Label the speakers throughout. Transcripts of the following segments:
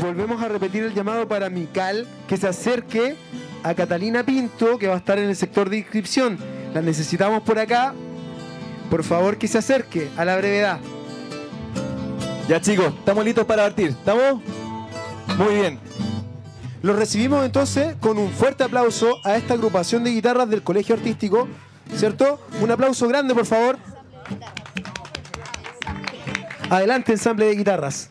Speaker 1: volvemos a repetir el llamado para Mical que se acerque a Catalina Pinto, que va a estar en el sector de inscripción. La necesitamos por acá. Por favor, que se acerque a la brevedad.
Speaker 2: Ya chicos, estamos listos para partir. ¿Estamos? Muy bien.
Speaker 1: Lo recibimos entonces con un fuerte aplauso a esta agrupación de guitarras del Colegio Artístico, ¿cierto? Un aplauso grande, por favor. Adelante, ensamble de guitarras.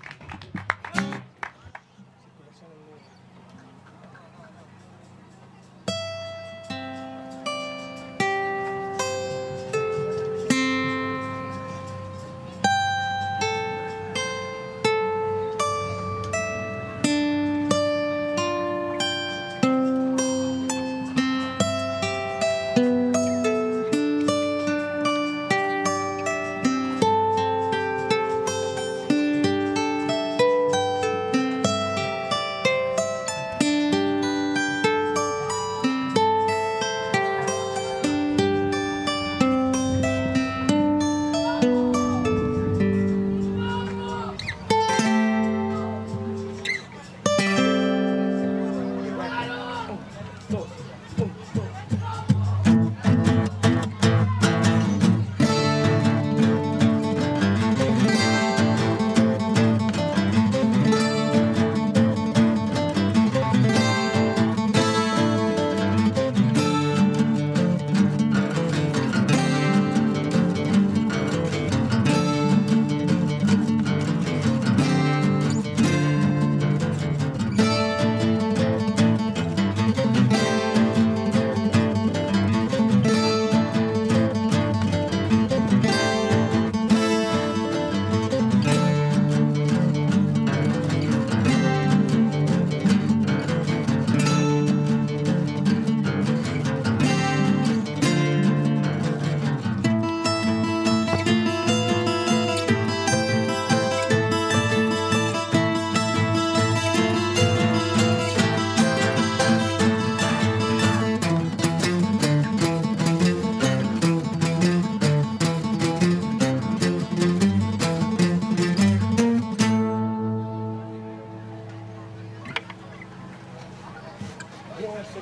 Speaker 3: Um,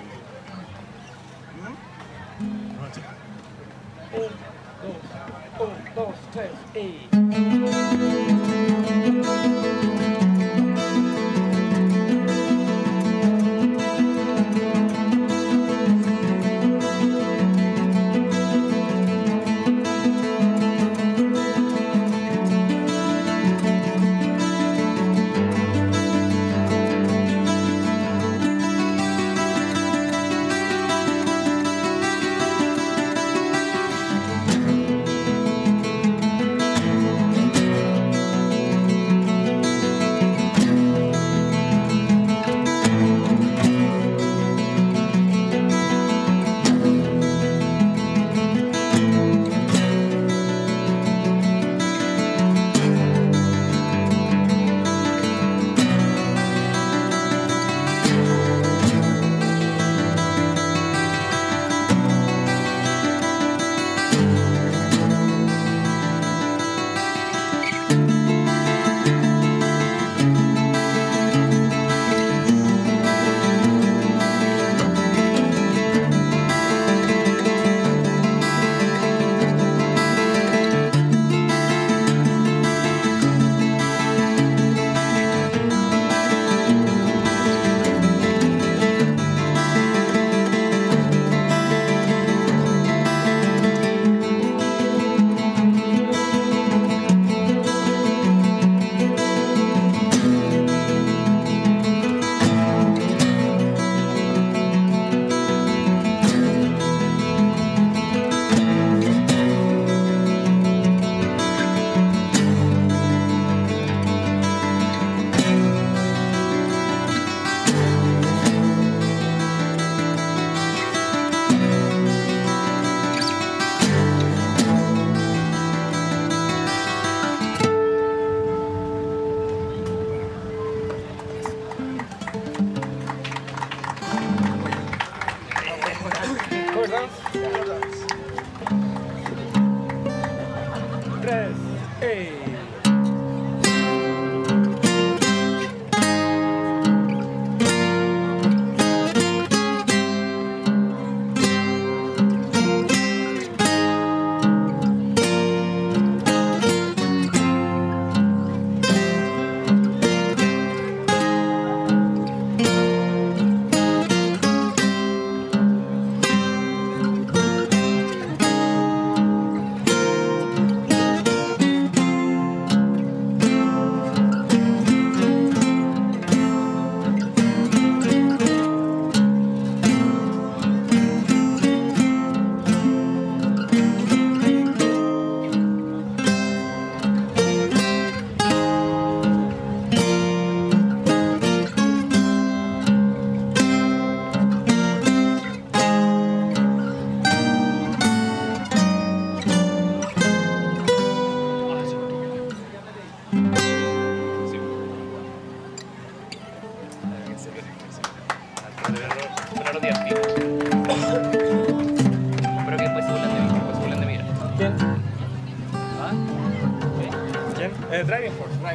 Speaker 3: dois, um, dois, três e.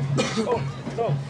Speaker 3: time. oh, oh.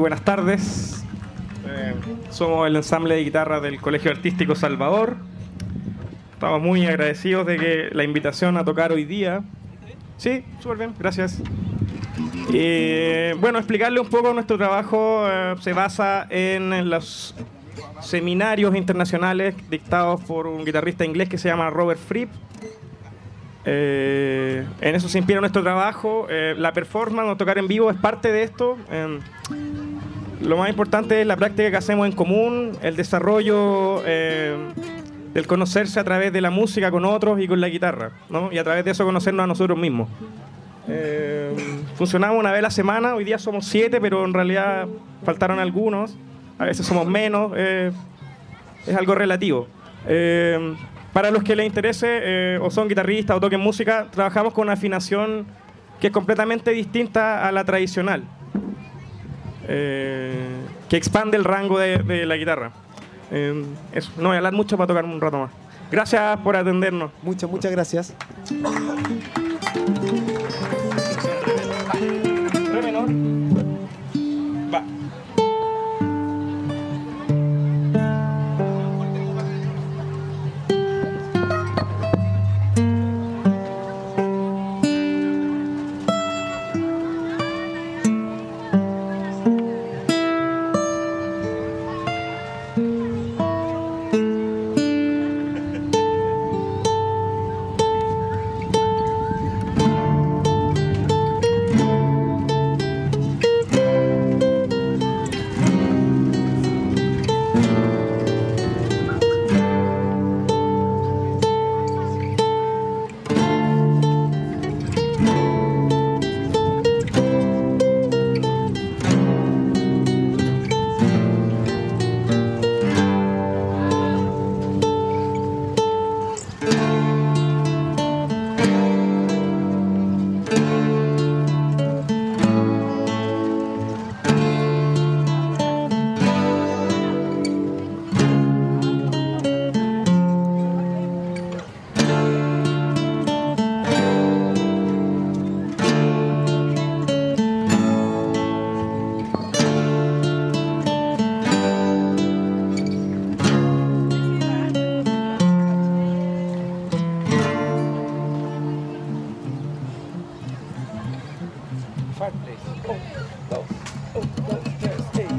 Speaker 3: Buenas tardes. Eh, somos el ensamble de guitarra del Colegio Artístico Salvador. Estamos muy agradecidos de que la invitación a tocar hoy día. Sí, súper bien, gracias. Eh, bueno, explicarle un poco nuestro trabajo eh, se basa en los seminarios internacionales dictados por un guitarrista inglés que se llama Robert Fripp. Eh, en eso se inspira nuestro trabajo. La performance o tocar en vivo es parte de esto. Lo más importante es la práctica que hacemos en común, el desarrollo eh, del conocerse a través de la música con otros y con la guitarra, ¿no? y a través de eso conocernos a nosotros mismos. Eh, funcionamos una vez a la semana, hoy día somos siete, pero en realidad faltaron algunos, a veces somos menos, eh, es algo relativo. Eh, para los que les interese eh, o son guitarristas o toquen música, trabajamos con una afinación que es completamente distinta a la tradicional, eh, que expande el rango de, de la guitarra. Eh, eso, no voy a hablar mucho para tocar un rato más. Gracias por atendernos.
Speaker 1: Muchas, muchas gracias.
Speaker 3: fireplace. Oh, those, oh, those thirsty.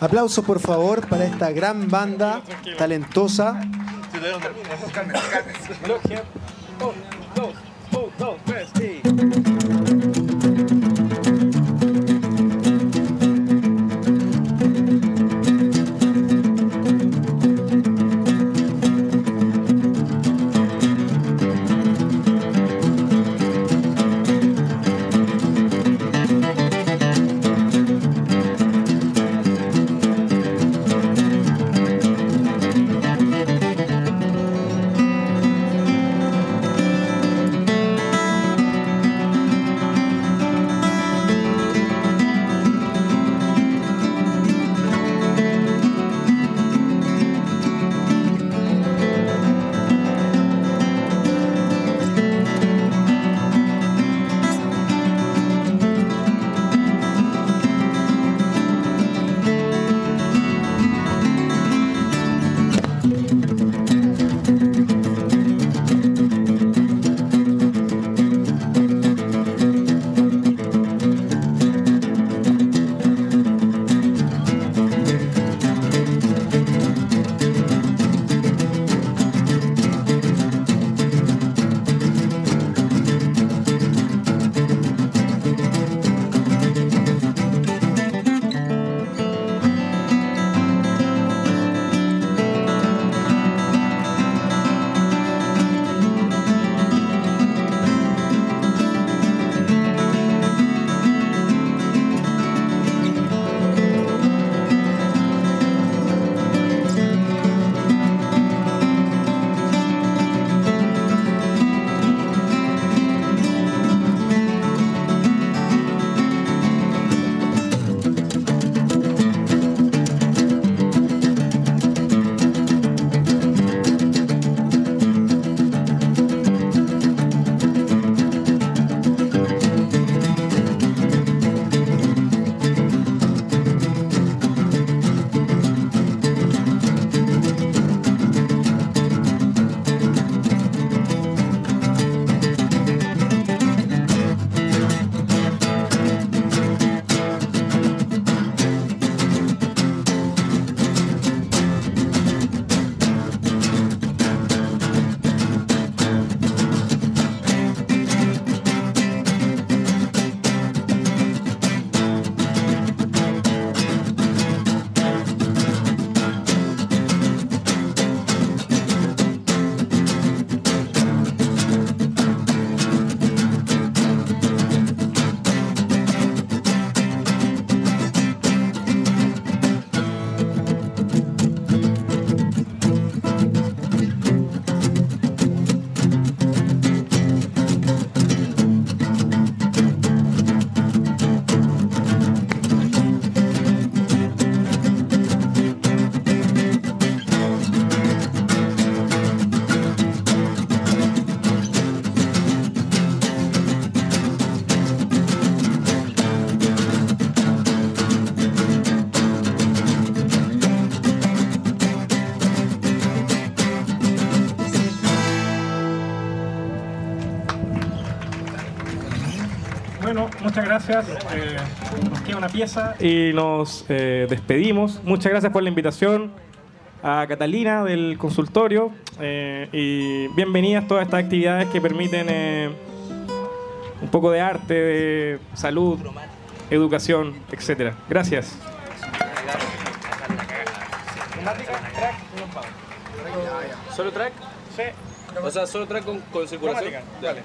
Speaker 1: Aplausos, por favor, para esta gran banda talentosa.
Speaker 3: Gracias. Eh, nos queda una pieza y nos eh, despedimos. Muchas gracias por la invitación a Catalina del consultorio eh, y bienvenidas todas estas actividades que permiten eh, un poco de arte, de salud, educación, etcétera. Gracias.
Speaker 4: ¿Solo track?
Speaker 3: Sí.
Speaker 4: O sea, solo track con, con circulación.
Speaker 3: Dale.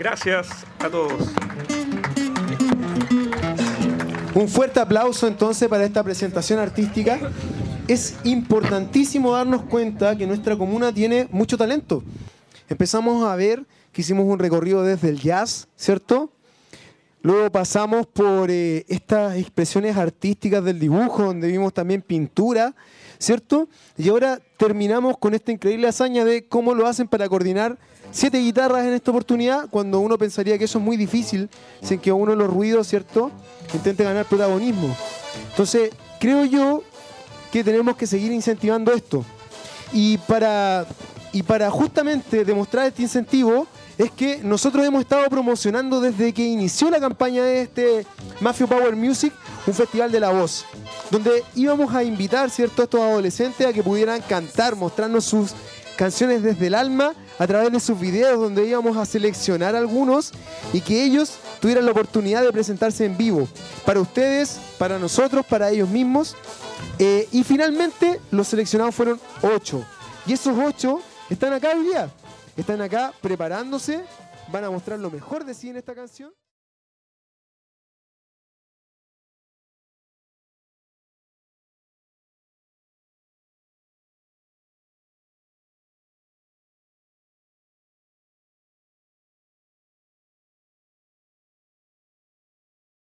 Speaker 3: Gracias a todos.
Speaker 1: Un fuerte aplauso entonces para esta presentación artística. Es importantísimo darnos cuenta que nuestra comuna tiene mucho talento. Empezamos a ver que hicimos un recorrido desde el jazz, ¿cierto? Luego pasamos por eh, estas expresiones artísticas del dibujo, donde vimos también pintura, ¿cierto? Y ahora terminamos con esta increíble hazaña de cómo lo hacen para coordinar siete guitarras en esta oportunidad, cuando uno pensaría que eso es muy difícil, sin que uno los ruidos, ¿cierto?, intente ganar protagonismo. Entonces, creo yo que tenemos que seguir incentivando esto. Y para, y para justamente demostrar este incentivo, es que nosotros hemos estado promocionando desde que inició la campaña de este Mafia Power Music, un festival de la voz, donde íbamos a invitar ¿cierto? a estos adolescentes a que pudieran cantar, mostrarnos sus canciones desde el alma a través de sus videos, donde íbamos a seleccionar algunos y que ellos tuvieran la oportunidad de presentarse en vivo, para ustedes, para nosotros, para ellos mismos. Eh, y finalmente los seleccionados fueron ocho. Y esos ocho están acá hoy día están acá preparándose, van a mostrar lo mejor de sí en esta canción.